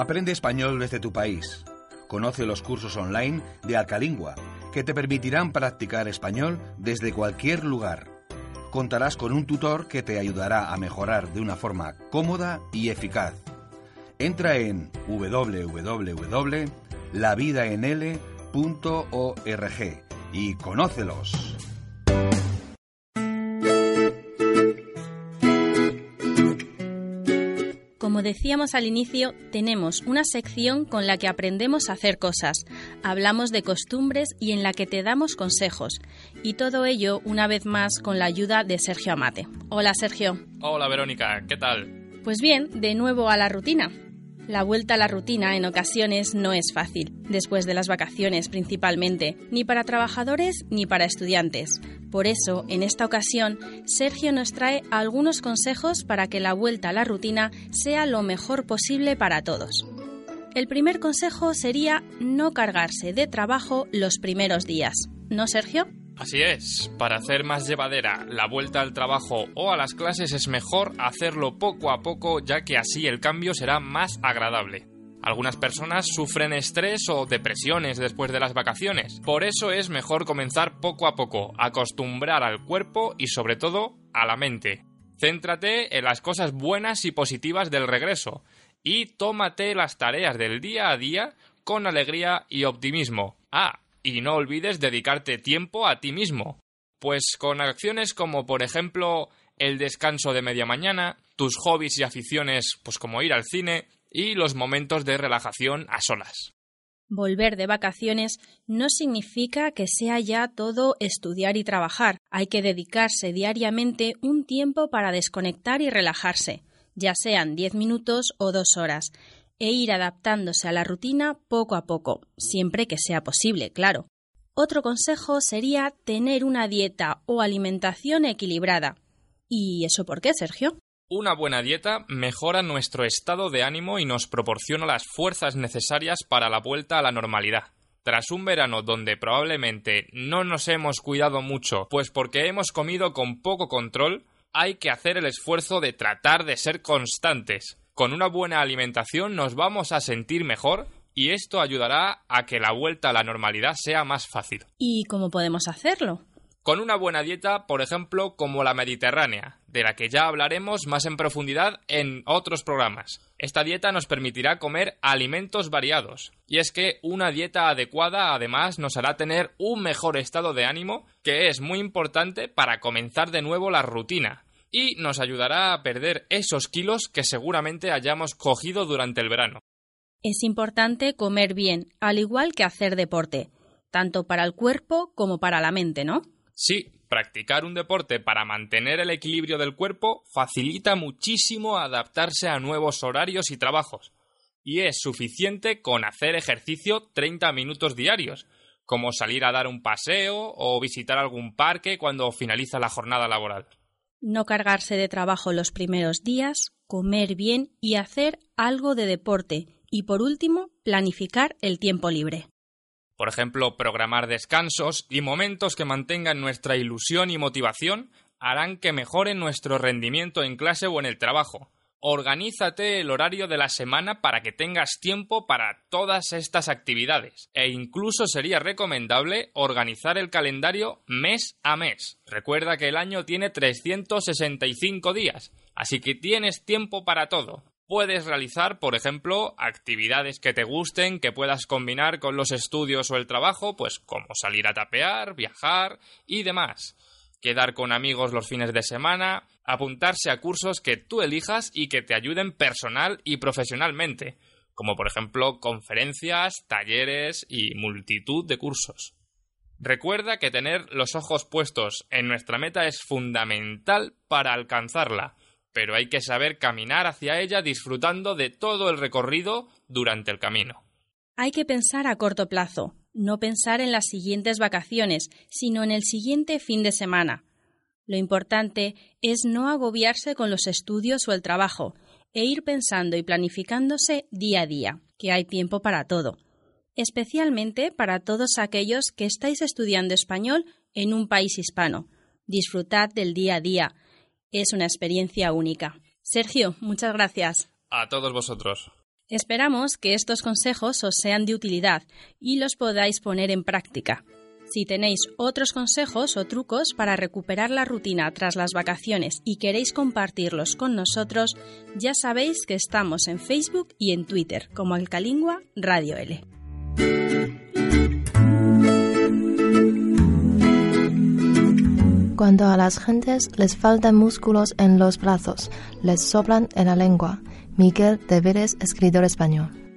Aprende español desde tu país. Conoce los cursos online de Alcalingua, que te permitirán practicar español desde cualquier lugar. Contarás con un tutor que te ayudará a mejorar de una forma cómoda y eficaz. Entra en www.lavidaenl.org y conócelos. Como decíamos al inicio, tenemos una sección con la que aprendemos a hacer cosas, hablamos de costumbres y en la que te damos consejos. Y todo ello, una vez más, con la ayuda de Sergio Amate. Hola Sergio. Hola Verónica, ¿qué tal? Pues bien, de nuevo a la rutina. La vuelta a la rutina en ocasiones no es fácil, después de las vacaciones principalmente, ni para trabajadores ni para estudiantes. Por eso, en esta ocasión, Sergio nos trae algunos consejos para que la vuelta a la rutina sea lo mejor posible para todos. El primer consejo sería no cargarse de trabajo los primeros días. ¿No, Sergio? Así es, para hacer más llevadera la vuelta al trabajo o a las clases es mejor hacerlo poco a poco ya que así el cambio será más agradable. Algunas personas sufren estrés o depresiones después de las vacaciones, por eso es mejor comenzar poco a poco, acostumbrar al cuerpo y sobre todo a la mente. Céntrate en las cosas buenas y positivas del regreso y tómate las tareas del día a día con alegría y optimismo. Ah, y no olvides dedicarte tiempo a ti mismo, pues con acciones como por ejemplo el descanso de media mañana, tus hobbies y aficiones pues como ir al cine y los momentos de relajación a solas. Volver de vacaciones no significa que sea ya todo estudiar y trabajar. Hay que dedicarse diariamente un tiempo para desconectar y relajarse, ya sean diez minutos o dos horas, e ir adaptándose a la rutina poco a poco, siempre que sea posible, claro. Otro consejo sería tener una dieta o alimentación equilibrada. ¿Y eso por qué, Sergio? Una buena dieta mejora nuestro estado de ánimo y nos proporciona las fuerzas necesarias para la vuelta a la normalidad. Tras un verano donde probablemente no nos hemos cuidado mucho, pues porque hemos comido con poco control, hay que hacer el esfuerzo de tratar de ser constantes, con una buena alimentación nos vamos a sentir mejor y esto ayudará a que la vuelta a la normalidad sea más fácil. ¿Y cómo podemos hacerlo? Con una buena dieta, por ejemplo, como la mediterránea, de la que ya hablaremos más en profundidad en otros programas. Esta dieta nos permitirá comer alimentos variados. Y es que una dieta adecuada además nos hará tener un mejor estado de ánimo, que es muy importante para comenzar de nuevo la rutina, y nos ayudará a perder esos kilos que seguramente hayamos cogido durante el verano. Es importante comer bien, al igual que hacer deporte, tanto para el cuerpo como para la mente, ¿no? Sí, practicar un deporte para mantener el equilibrio del cuerpo facilita muchísimo adaptarse a nuevos horarios y trabajos. Y es suficiente con hacer ejercicio 30 minutos diarios, como salir a dar un paseo o visitar algún parque cuando finaliza la jornada laboral no cargarse de trabajo los primeros días, comer bien y hacer algo de deporte y por último, planificar el tiempo libre. Por ejemplo, programar descansos y momentos que mantengan nuestra ilusión y motivación harán que mejore nuestro rendimiento en clase o en el trabajo. Organízate el horario de la semana para que tengas tiempo para todas estas actividades e incluso sería recomendable organizar el calendario mes a mes. Recuerda que el año tiene 365 días, así que tienes tiempo para todo. Puedes realizar, por ejemplo, actividades que te gusten, que puedas combinar con los estudios o el trabajo, pues como salir a tapear, viajar y demás quedar con amigos los fines de semana, apuntarse a cursos que tú elijas y que te ayuden personal y profesionalmente, como por ejemplo conferencias, talleres y multitud de cursos. Recuerda que tener los ojos puestos en nuestra meta es fundamental para alcanzarla, pero hay que saber caminar hacia ella disfrutando de todo el recorrido durante el camino. Hay que pensar a corto plazo, no pensar en las siguientes vacaciones, sino en el siguiente fin de semana. Lo importante es no agobiarse con los estudios o el trabajo, e ir pensando y planificándose día a día, que hay tiempo para todo, especialmente para todos aquellos que estáis estudiando español en un país hispano. Disfrutad del día a día. Es una experiencia única. Sergio, muchas gracias. A todos vosotros. Esperamos que estos consejos os sean de utilidad y los podáis poner en práctica. Si tenéis otros consejos o trucos para recuperar la rutina tras las vacaciones y queréis compartirlos con nosotros, ya sabéis que estamos en Facebook y en Twitter como Alcalingua Radio L. Cuando a las gentes les faltan músculos en los brazos, les soplan en la lengua. Miguel Deveres, escritor español.